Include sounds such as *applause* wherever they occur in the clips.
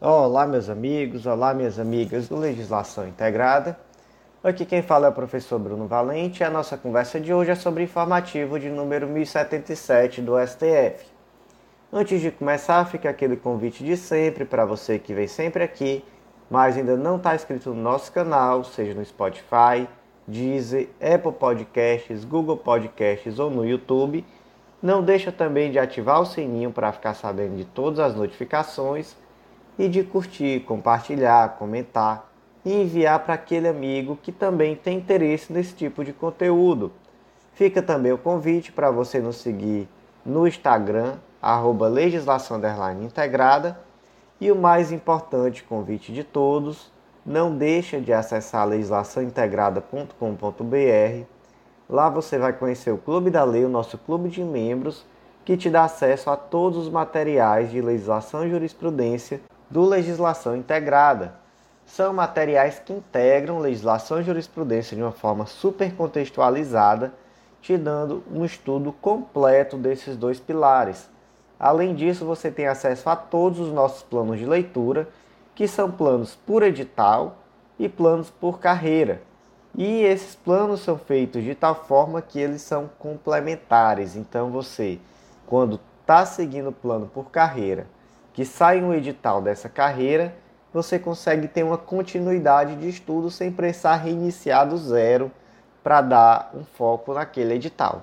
Olá, meus amigos, olá, minhas amigas do Legislação Integrada. Aqui quem fala é o professor Bruno Valente e a nossa conversa de hoje é sobre informativo de número 1077 do STF. Antes de começar, fica aquele convite de sempre para você que vem sempre aqui, mas ainda não está inscrito no nosso canal, seja no Spotify, Deezer, Apple Podcasts, Google Podcasts ou no YouTube. Não deixa também de ativar o sininho para ficar sabendo de todas as notificações e de curtir, compartilhar, comentar e enviar para aquele amigo que também tem interesse nesse tipo de conteúdo. Fica também o convite para você nos seguir no Instagram, arroba legislação integrada. E o mais importante convite de todos, não deixa de acessar legislaçãointegrada.com.br. Lá você vai conhecer o Clube da Lei, o nosso clube de membros, que te dá acesso a todos os materiais de legislação e jurisprudência do Legislação Integrada. São materiais que integram legislação e jurisprudência de uma forma super contextualizada, te dando um estudo completo desses dois pilares. Além disso, você tem acesso a todos os nossos planos de leitura, que são planos por edital e planos por carreira. E esses planos são feitos de tal forma que eles são complementares. Então, você, quando está seguindo o plano por carreira que sai um edital dessa carreira, você consegue ter uma continuidade de estudo sem precisar reiniciar do zero para dar um foco naquele edital.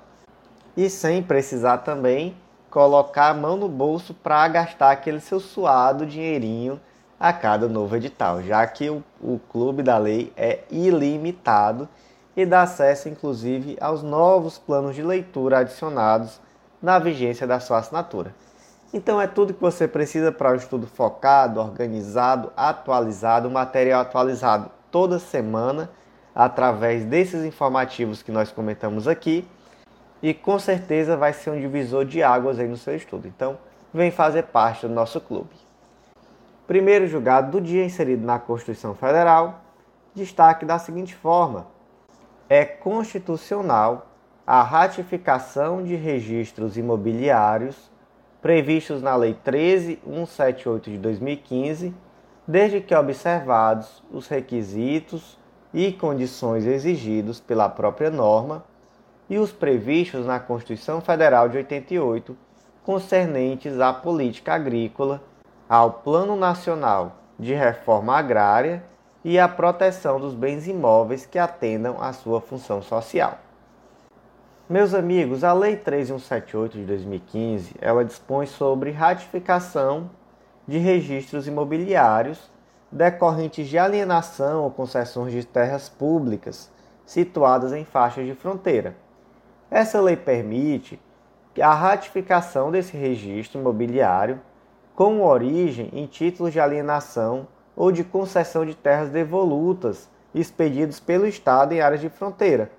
E sem precisar também colocar a mão no bolso para gastar aquele seu suado dinheirinho a cada novo edital, já que o, o Clube da Lei é ilimitado e dá acesso inclusive aos novos planos de leitura adicionados na vigência da sua assinatura. Então é tudo que você precisa para um estudo focado, organizado, atualizado, material atualizado toda semana através desses informativos que nós comentamos aqui e com certeza vai ser um divisor de águas aí no seu estudo. Então vem fazer parte do nosso clube. Primeiro julgado do dia inserido na Constituição Federal, destaque da seguinte forma: é constitucional a ratificação de registros imobiliários previstos na Lei 13178 de 2015, desde que observados os requisitos e condições exigidos pela própria norma e os previstos na Constituição Federal de 88, concernentes à política agrícola, ao Plano Nacional de Reforma Agrária e à proteção dos bens imóveis que atendam à sua função social. Meus amigos, a Lei 3178 de 2015, ela dispõe sobre ratificação de registros imobiliários decorrentes de alienação ou concessões de terras públicas situadas em faixas de fronteira. Essa lei permite a ratificação desse registro imobiliário com origem em títulos de alienação ou de concessão de terras devolutas expedidos pelo Estado em áreas de fronteira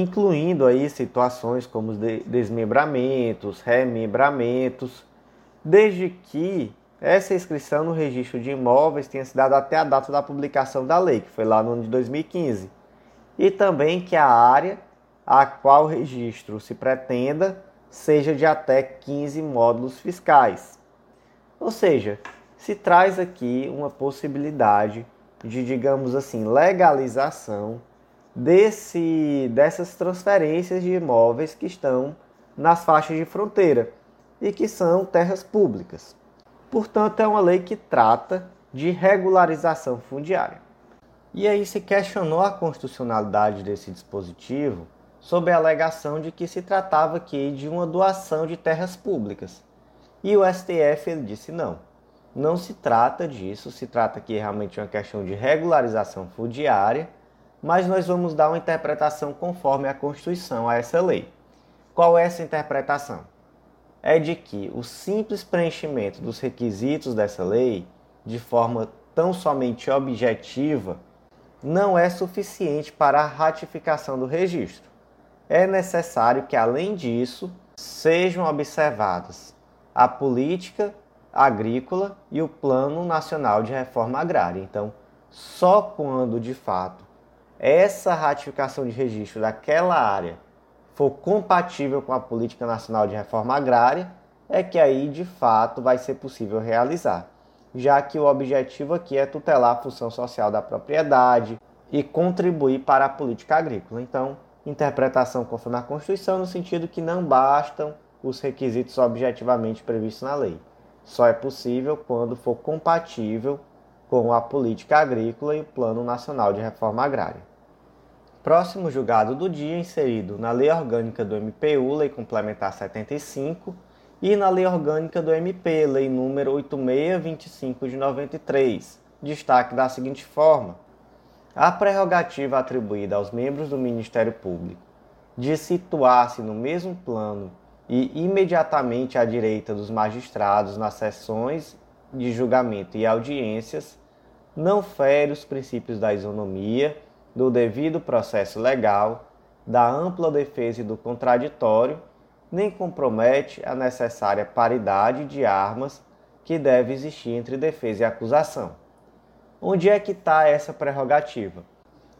incluindo aí situações como desmembramentos, remembramentos, desde que essa inscrição no registro de imóveis tenha se dado até a data da publicação da lei, que foi lá no ano de 2015, e também que a área a qual o registro se pretenda seja de até 15 módulos fiscais. Ou seja, se traz aqui uma possibilidade de, digamos assim, legalização desse, dessas transferências de imóveis que estão nas faixas de fronteira e que são terras públicas. Portanto, é uma lei que trata de regularização fundiária. E aí se questionou a constitucionalidade desse dispositivo sob a alegação de que se tratava aqui de uma doação de terras públicas. E o STF ele disse não, não se trata disso, se trata aqui realmente de uma questão de regularização fundiária mas nós vamos dar uma interpretação conforme a Constituição a essa lei. Qual é essa interpretação? É de que o simples preenchimento dos requisitos dessa lei, de forma tão somente objetiva, não é suficiente para a ratificação do registro. É necessário que, além disso, sejam observadas a política agrícola e o Plano Nacional de Reforma Agrária. Então, só quando de fato essa ratificação de registro daquela área for compatível com a Política Nacional de Reforma Agrária, é que aí de fato vai ser possível realizar. já que o objetivo aqui é tutelar a função social da propriedade e contribuir para a política agrícola. Então, interpretação conforme a Constituição, no sentido que não bastam os requisitos objetivamente previstos na lei. Só é possível quando for compatível com a política agrícola e o Plano Nacional de Reforma Agrária. Próximo julgado do dia, inserido na Lei Orgânica do MPU, Lei Complementar 75, e na Lei Orgânica do MP, Lei número 8625 de 93. Destaque da seguinte forma: a prerrogativa atribuída aos membros do Ministério Público de situar-se no mesmo plano e imediatamente à direita dos magistrados nas sessões de julgamento e audiências não fere os princípios da isonomia, do devido processo legal, da ampla defesa e do contraditório nem compromete a necessária paridade de armas que deve existir entre defesa e acusação. Onde é que está essa prerrogativa?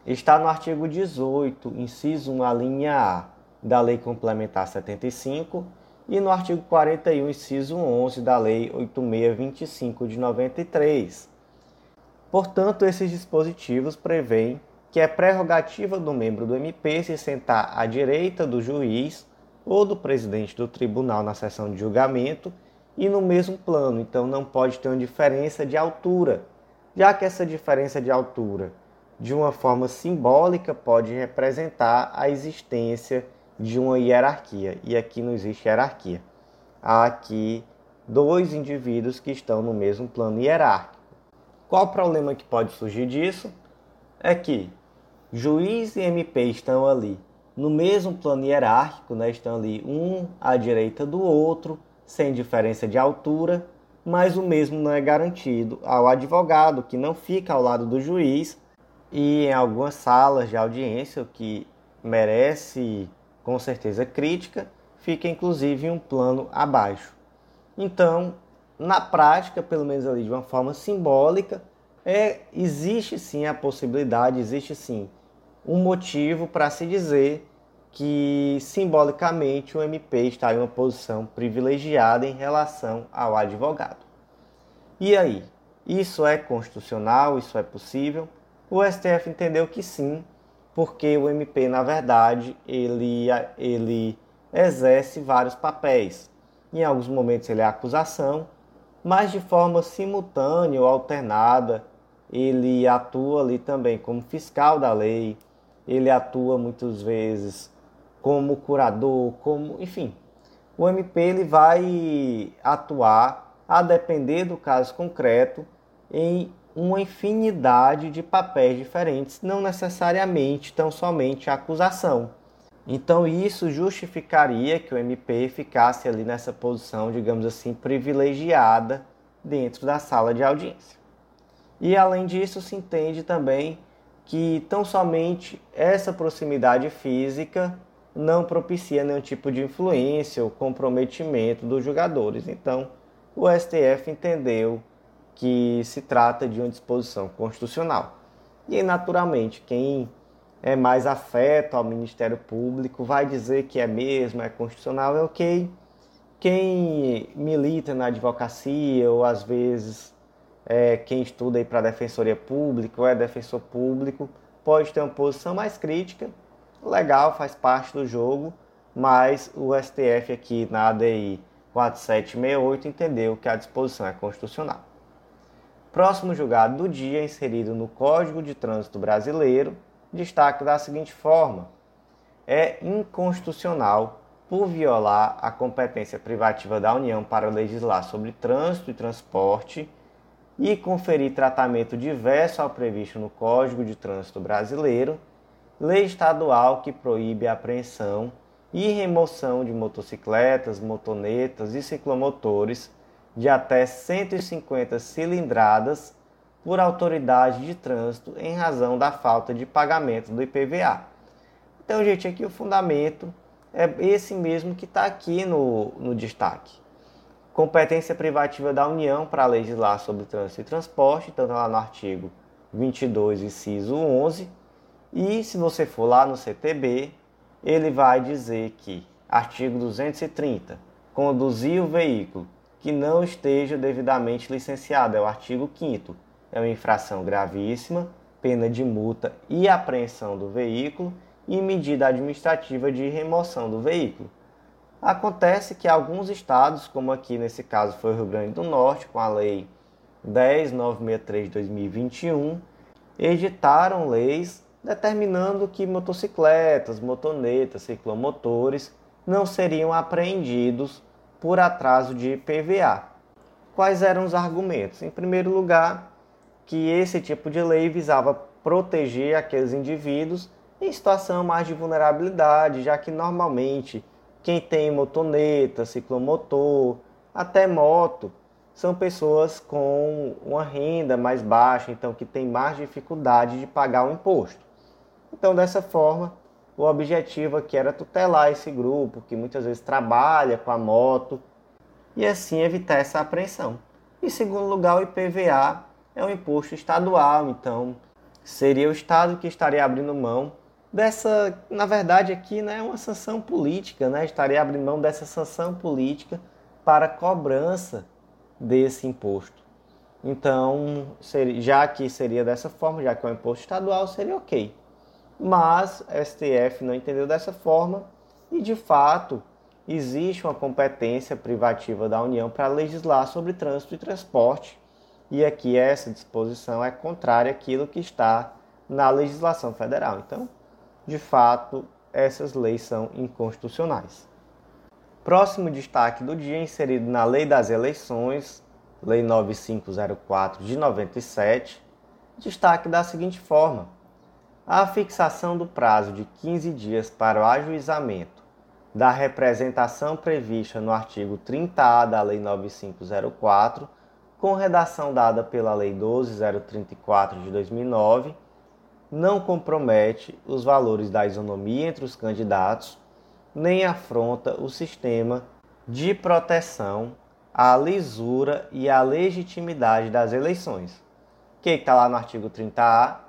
Está no artigo 18, inciso 1, a linha A da Lei Complementar 75 e no artigo 41, inciso 11 da Lei 8625 de 93. Portanto, esses dispositivos prevêem que é prerrogativa do membro do MP se sentar à direita do juiz ou do presidente do tribunal na sessão de julgamento e no mesmo plano, então não pode ter uma diferença de altura, já que essa diferença de altura, de uma forma simbólica, pode representar a existência de uma hierarquia, e aqui não existe hierarquia. Há aqui dois indivíduos que estão no mesmo plano hierárquico. Qual o problema que pode surgir disso? É que juiz e MP estão ali no mesmo plano hierárquico, né, estão ali um à direita do outro, sem diferença de altura, mas o mesmo não é garantido ao advogado, que não fica ao lado do juiz, e em algumas salas de audiência, o que merece com certeza crítica, fica inclusive um plano abaixo. Então, na prática, pelo menos ali de uma forma simbólica, é, existe sim a possibilidade, existe sim um motivo para se dizer que simbolicamente o MP está em uma posição privilegiada em relação ao advogado. E aí, isso é constitucional? Isso é possível? O STF entendeu que sim, porque o MP, na verdade, ele, ele exerce vários papéis. Em alguns momentos ele é acusação, mas de forma simultânea ou alternada, ele atua ali também como fiscal da lei, ele atua muitas vezes como curador, como, enfim. O MP ele vai atuar a depender do caso concreto em uma infinidade de papéis diferentes, não necessariamente tão somente a acusação. Então isso justificaria que o MP ficasse ali nessa posição, digamos assim, privilegiada dentro da sala de audiência. E além disso, se entende também que tão somente essa proximidade física não propicia nenhum tipo de influência ou comprometimento dos jogadores. Então, o STF entendeu que se trata de uma disposição constitucional. E, naturalmente, quem é mais afeto ao Ministério Público vai dizer que é mesmo, é constitucional, é ok. Quem milita na advocacia ou às vezes é, quem estuda para a defensoria pública ou é defensor público pode ter uma posição mais crítica. Legal, faz parte do jogo, mas o STF aqui na ADI 4768 entendeu que a disposição é constitucional. Próximo julgado do dia, inserido no Código de Trânsito Brasileiro, destaque da seguinte forma: é inconstitucional por violar a competência privativa da União para legislar sobre trânsito e transporte e conferir tratamento diverso ao previsto no Código de Trânsito Brasileiro, lei estadual que proíbe a apreensão e remoção de motocicletas, motonetas e ciclomotores de até 150 cilindradas por autoridade de trânsito em razão da falta de pagamento do IPVA. Então, gente, aqui o fundamento é esse mesmo que está aqui no, no destaque competência privativa da União para legislar sobre trânsito e transporte, então lá no artigo 22, inciso 11. E se você for lá no CTB, ele vai dizer que, artigo 230, conduzir o veículo que não esteja devidamente licenciado. É o artigo 5 É uma infração gravíssima, pena de multa e apreensão do veículo e medida administrativa de remoção do veículo. Acontece que alguns estados, como aqui nesse caso foi o Rio Grande do Norte, com a lei 10963 de 2021, editaram leis determinando que motocicletas, motonetas, ciclomotores não seriam apreendidos por atraso de PVA. Quais eram os argumentos? Em primeiro lugar, que esse tipo de lei visava proteger aqueles indivíduos em situação mais de vulnerabilidade, já que normalmente quem tem motoneta, ciclomotor, até moto, são pessoas com uma renda mais baixa, então que tem mais dificuldade de pagar o imposto. Então, dessa forma, o objetivo aqui era tutelar esse grupo que muitas vezes trabalha com a moto e assim evitar essa apreensão. Em segundo lugar, o IPVA é um imposto estadual, então seria o Estado que estaria abrindo mão dessa, na verdade aqui né, é uma sanção política, né? estaria abrindo mão dessa sanção política para cobrança desse imposto. Então, já que seria dessa forma, já que é um imposto estadual, seria ok. Mas a STF não entendeu dessa forma e, de fato, existe uma competência privativa da União para legislar sobre trânsito e transporte. E aqui essa disposição é contrária àquilo que está na legislação federal. Então, de fato, essas leis são inconstitucionais. Próximo destaque do dia inserido na Lei das Eleições, Lei 9504 de 97, destaque da seguinte forma: a fixação do prazo de 15 dias para o ajuizamento da representação prevista no artigo 30A da Lei 9504, com redação dada pela Lei 12034 de 2009 não compromete os valores da isonomia entre os candidatos, nem afronta o sistema de proteção à lisura e à legitimidade das eleições. O que está lá no artigo 30A?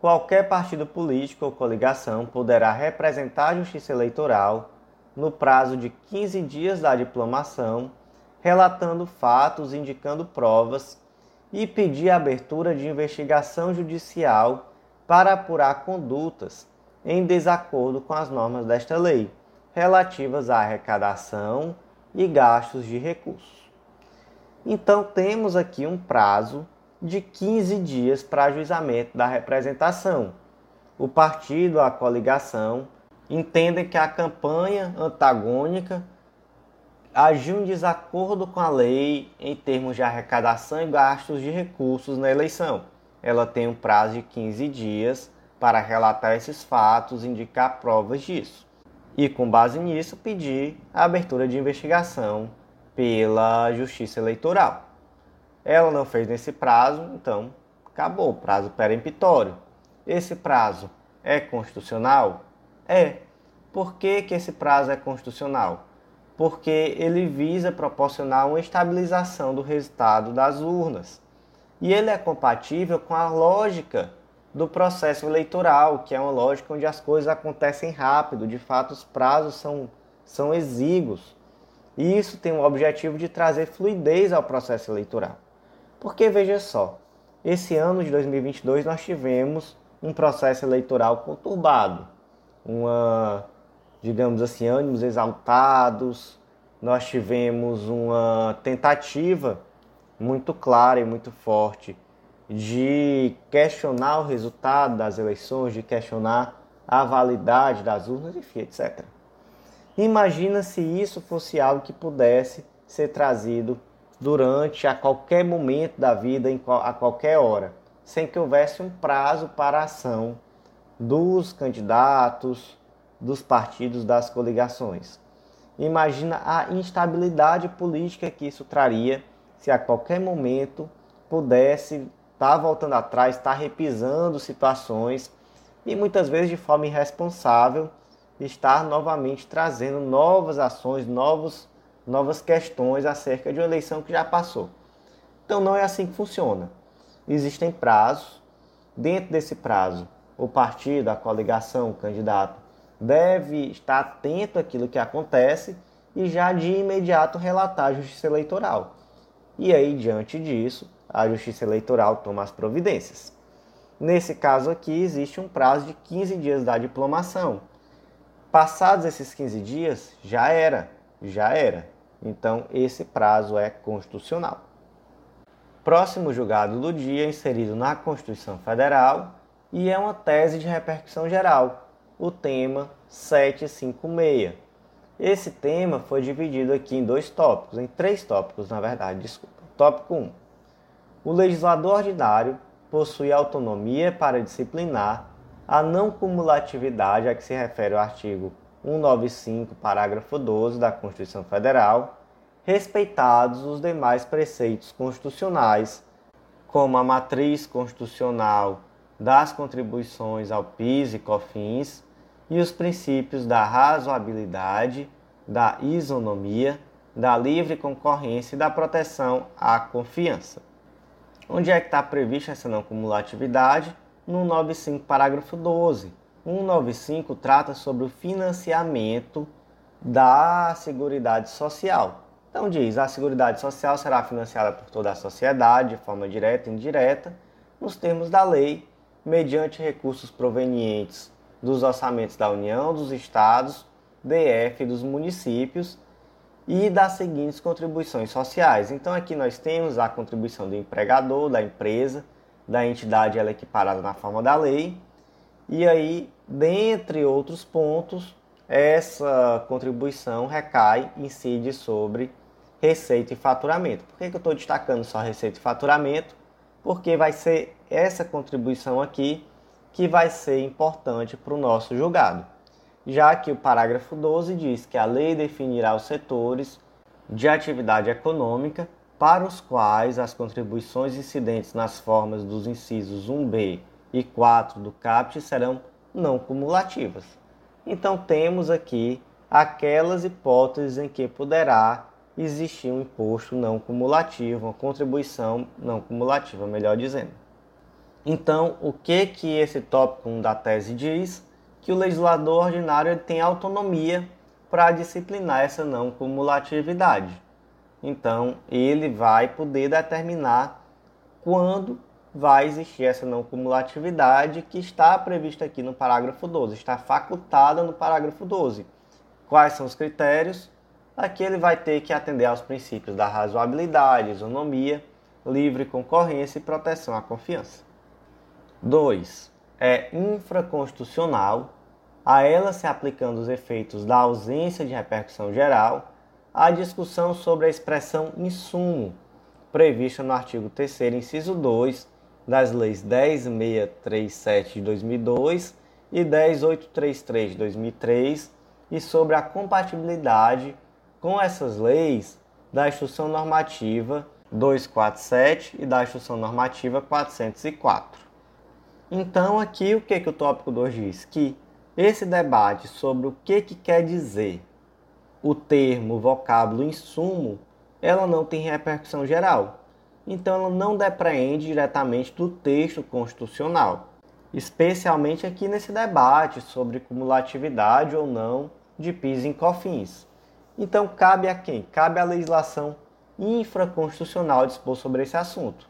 Qualquer partido político ou coligação poderá representar a Justiça Eleitoral no prazo de 15 dias da diplomação, relatando fatos, indicando provas e pedir a abertura de investigação judicial para apurar condutas em desacordo com as normas desta lei, relativas à arrecadação e gastos de recursos. Então, temos aqui um prazo de 15 dias para ajuizamento da representação. O partido, a coligação, entendem que a campanha antagônica agiu em desacordo com a lei em termos de arrecadação e gastos de recursos na eleição ela tem um prazo de 15 dias para relatar esses fatos e indicar provas disso. E com base nisso, pedir a abertura de investigação pela Justiça Eleitoral. Ela não fez nesse prazo, então acabou o prazo peremptório. Esse prazo é constitucional? É. Por que, que esse prazo é constitucional? Porque ele visa proporcionar uma estabilização do resultado das urnas e ele é compatível com a lógica do processo eleitoral, que é uma lógica onde as coisas acontecem rápido, de fato os prazos são, são exíguos. E isso tem o objetivo de trazer fluidez ao processo eleitoral. Porque veja só, esse ano de 2022 nós tivemos um processo eleitoral conturbado, uma, digamos assim, ânimos exaltados, nós tivemos uma tentativa muito clara e muito forte de questionar o resultado das eleições, de questionar a validade das urnas, enfim, etc. Imagina se isso fosse algo que pudesse ser trazido durante a qualquer momento da vida, a qualquer hora, sem que houvesse um prazo para a ação dos candidatos, dos partidos, das coligações. Imagina a instabilidade política que isso traria se a qualquer momento pudesse estar tá voltando atrás, estar tá repisando situações e muitas vezes de forma irresponsável estar novamente trazendo novas ações, novos, novas questões acerca de uma eleição que já passou. Então não é assim que funciona. Existem prazos. Dentro desse prazo, o partido, a coligação, o candidato deve estar atento àquilo que acontece e já de imediato relatar à Justiça Eleitoral. E aí, diante disso, a Justiça Eleitoral toma as providências. Nesse caso aqui, existe um prazo de 15 dias da diplomação. Passados esses 15 dias, já era, já era. Então, esse prazo é constitucional. Próximo julgado do dia, inserido na Constituição Federal, e é uma tese de repercussão geral, o tema 756. Esse tema foi dividido aqui em dois tópicos, em três tópicos, na verdade, desculpa. Tópico 1. O legislador ordinário possui autonomia para disciplinar a não cumulatividade a que se refere o artigo 195, parágrafo 12 da Constituição Federal, respeitados os demais preceitos constitucionais, como a matriz constitucional das contribuições ao PIS e COFINS e os princípios da razoabilidade, da isonomia, da livre concorrência e da proteção à confiança. Onde é que está prevista essa não cumulatividade? No 95, parágrafo 12. 195 trata sobre o financiamento da Seguridade Social. Então diz, a Seguridade Social será financiada por toda a sociedade, de forma direta e indireta, nos termos da lei, mediante recursos provenientes dos orçamentos da União, dos Estados, DF e dos municípios e das seguintes contribuições sociais. Então aqui nós temos a contribuição do empregador, da empresa, da entidade ela é equiparada na forma da lei. E aí, dentre outros pontos, essa contribuição recai, incide sobre receita e faturamento. Por que, que eu estou destacando só receita e faturamento? Porque vai ser essa contribuição aqui que vai ser importante para o nosso julgado já que o parágrafo 12 diz que a lei definirá os setores de atividade econômica para os quais as contribuições incidentes nas formas dos incisos 1b e 4 do CAPT serão não cumulativas. Então temos aqui aquelas hipóteses em que poderá existir um imposto não cumulativo, uma contribuição não cumulativa, melhor dizendo. Então, o que que esse tópico 1 da tese diz? que o legislador ordinário tem autonomia para disciplinar essa não cumulatividade. Então, ele vai poder determinar quando vai existir essa não cumulatividade que está prevista aqui no parágrafo 12, está facultada no parágrafo 12. Quais são os critérios? Aqui ele vai ter que atender aos princípios da razoabilidade, isonomia, livre concorrência e proteção à confiança. 2. É infraconstitucional a ela se aplicando os efeitos da ausência de repercussão geral, a discussão sobre a expressão insumo, prevista no artigo 3 inciso 2 das leis 10637 de 2002 e 10833 de 2003 e sobre a compatibilidade com essas leis da Instrução Normativa 247 e da Instrução Normativa 404. Então, aqui o que, que o tópico 2 diz? Que esse debate sobre o que, que quer dizer o termo, o vocábulo insumo, ela não tem repercussão geral. Então, ela não depreende diretamente do texto constitucional, especialmente aqui nesse debate sobre cumulatividade ou não de PIS em COFINS. Então, cabe a quem? Cabe à legislação infraconstitucional dispor sobre esse assunto.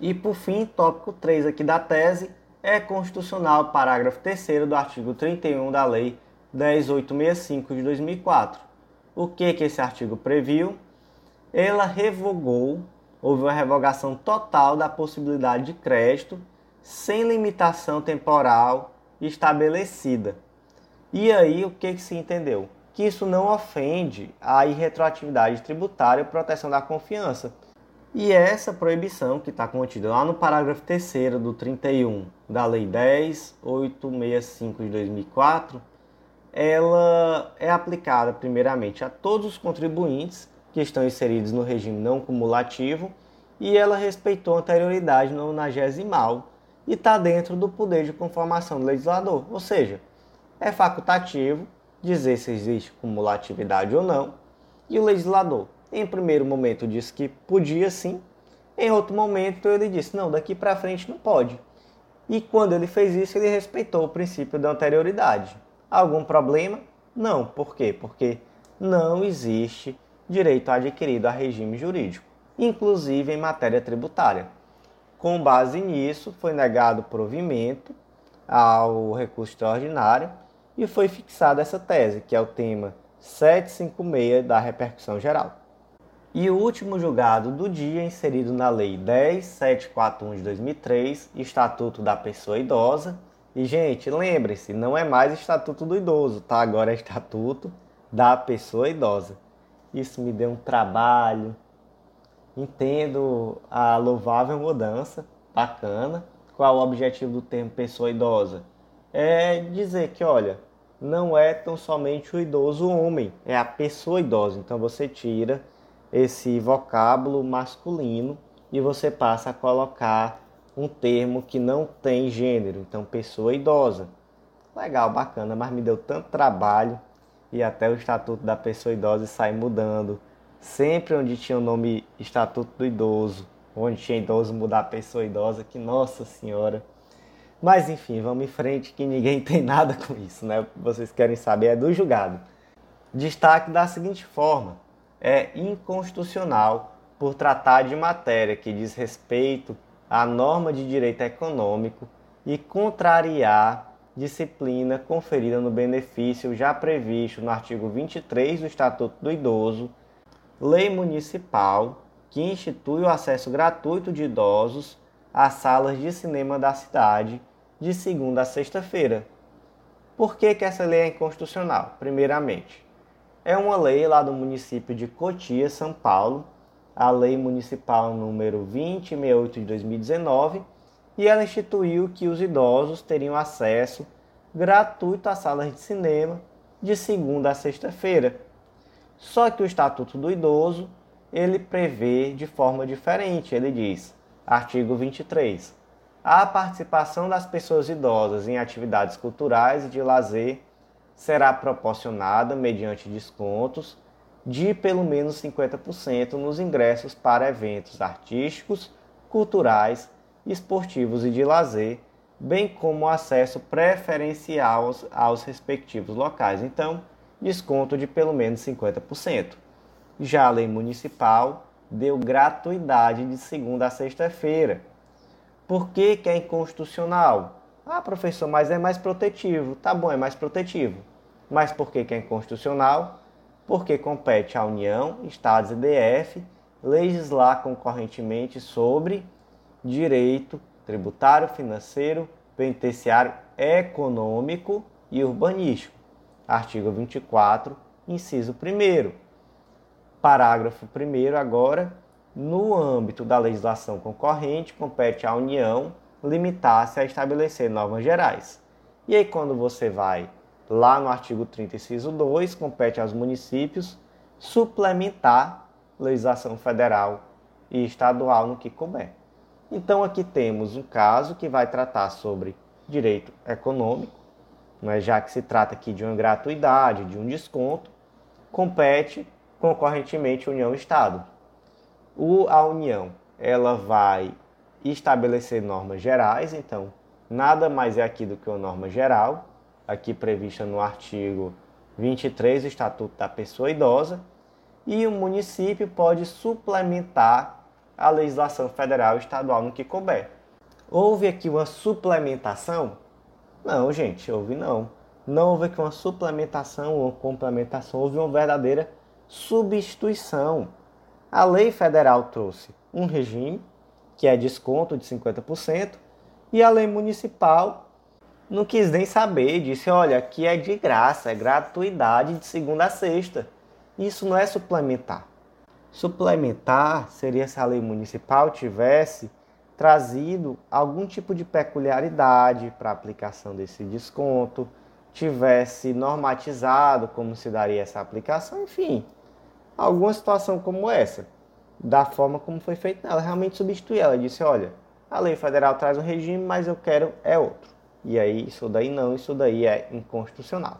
E, por fim, tópico 3 aqui da tese, é constitucional parágrafo 3 do artigo 31 da Lei 10865 de 2004. O que, que esse artigo previu? Ela revogou, houve uma revogação total da possibilidade de crédito sem limitação temporal estabelecida. E aí, o que, que se entendeu? Que isso não ofende a irretroatividade tributária e proteção da confiança e essa proibição, que está contida lá no parágrafo 3 do 31 da Lei 10.865 de 2004, ela é aplicada primeiramente a todos os contribuintes que estão inseridos no regime não cumulativo e ela respeitou a anterioridade no nonagesimal e está dentro do poder de conformação do legislador, ou seja, é facultativo dizer se existe cumulatividade ou não, e o legislador em primeiro momento disse que podia sim, em outro momento ele disse não, daqui para frente não pode. E quando ele fez isso, ele respeitou o princípio da anterioridade. Algum problema? Não. Por quê? Porque não existe direito adquirido a regime jurídico, inclusive em matéria tributária. Com base nisso, foi negado provimento ao recurso extraordinário e foi fixada essa tese, que é o tema 756 da repercussão geral. E o último julgado do dia, inserido na Lei 10741 de 2003, Estatuto da Pessoa Idosa. E, gente, lembre-se, não é mais Estatuto do Idoso, tá? Agora é Estatuto da Pessoa Idosa. Isso me deu um trabalho. Entendo a louvável mudança, bacana. Qual o objetivo do termo pessoa idosa? É dizer que, olha, não é tão somente o idoso homem, é a pessoa idosa. Então você tira esse vocábulo masculino e você passa a colocar um termo que não tem gênero, então pessoa idosa. Legal, bacana, mas me deu tanto trabalho e até o estatuto da pessoa idosa sai mudando. Sempre onde tinha o nome estatuto do idoso, onde tinha idoso mudar a pessoa idosa, que nossa senhora. Mas enfim, vamos em frente que ninguém *laughs* tem nada com isso, né? O que vocês querem saber é do julgado. Destaque da seguinte forma: é inconstitucional por tratar de matéria que diz respeito à norma de direito econômico e contrariar disciplina conferida no benefício já previsto no artigo 23 do Estatuto do Idoso, lei municipal que institui o acesso gratuito de idosos às salas de cinema da cidade de segunda a sexta-feira. Por que, que essa lei é inconstitucional? Primeiramente, é uma lei lá do município de Cotia, São Paulo, a Lei Municipal número 2068 de 2019, e ela instituiu que os idosos teriam acesso gratuito às salas de cinema de segunda a sexta-feira. Só que o Estatuto do Idoso, ele prevê de forma diferente. Ele diz, artigo 23, a participação das pessoas idosas em atividades culturais e de lazer será proporcionada mediante descontos de pelo menos 50% nos ingressos para eventos artísticos, culturais, esportivos e de lazer, bem como acesso preferencial aos, aos respectivos locais. Então, desconto de pelo menos 50%. Já a lei municipal deu gratuidade de segunda a sexta-feira. Por que, que é inconstitucional? Ah, professor, mas é mais protetivo. Tá bom, é mais protetivo. Mas por que, que é inconstitucional? Porque compete à União, Estados e DF legislar concorrentemente sobre direito tributário, financeiro, penitenciário, econômico e urbanístico. Artigo 24, inciso 1. Parágrafo 1 agora, no âmbito da legislação concorrente, compete à União limitar-se a estabelecer normas gerais. E aí, quando você vai lá no artigo 30, inciso 2, compete aos municípios suplementar legislação federal e estadual no que couber. Então, aqui temos um caso que vai tratar sobre direito econômico, mas já que se trata aqui de uma gratuidade, de um desconto, compete concorrentemente União e Estado. O, a União ela vai estabelecer normas gerais, então nada mais é aqui do que uma norma geral, aqui prevista no artigo 23 do Estatuto da Pessoa Idosa, e o município pode suplementar a legislação federal e estadual no que couber. Houve aqui uma suplementação? Não, gente, houve não. Não houve aqui uma suplementação ou complementação, houve uma verdadeira substituição. A lei federal trouxe um regime que é desconto de 50%, e a lei municipal não quis nem saber, disse: olha, aqui é de graça, é gratuidade de segunda a sexta. Isso não é suplementar. Suplementar seria se a lei municipal tivesse trazido algum tipo de peculiaridade para a aplicação desse desconto, tivesse normatizado como se daria essa aplicação, enfim, alguma situação como essa da forma como foi feito. Ela realmente substituiu. Ela disse: olha, a lei federal traz um regime, mas eu quero é outro. E aí, isso daí não, isso daí é inconstitucional.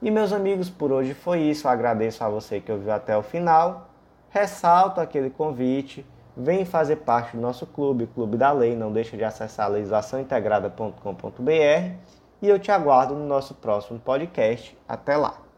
E meus amigos, por hoje foi isso. Eu agradeço a você que ouviu até o final. Ressalto aquele convite. Vem fazer parte do nosso clube, Clube da Lei. Não deixe de acessar legislaçãointegrada.com.br. E eu te aguardo no nosso próximo podcast. Até lá!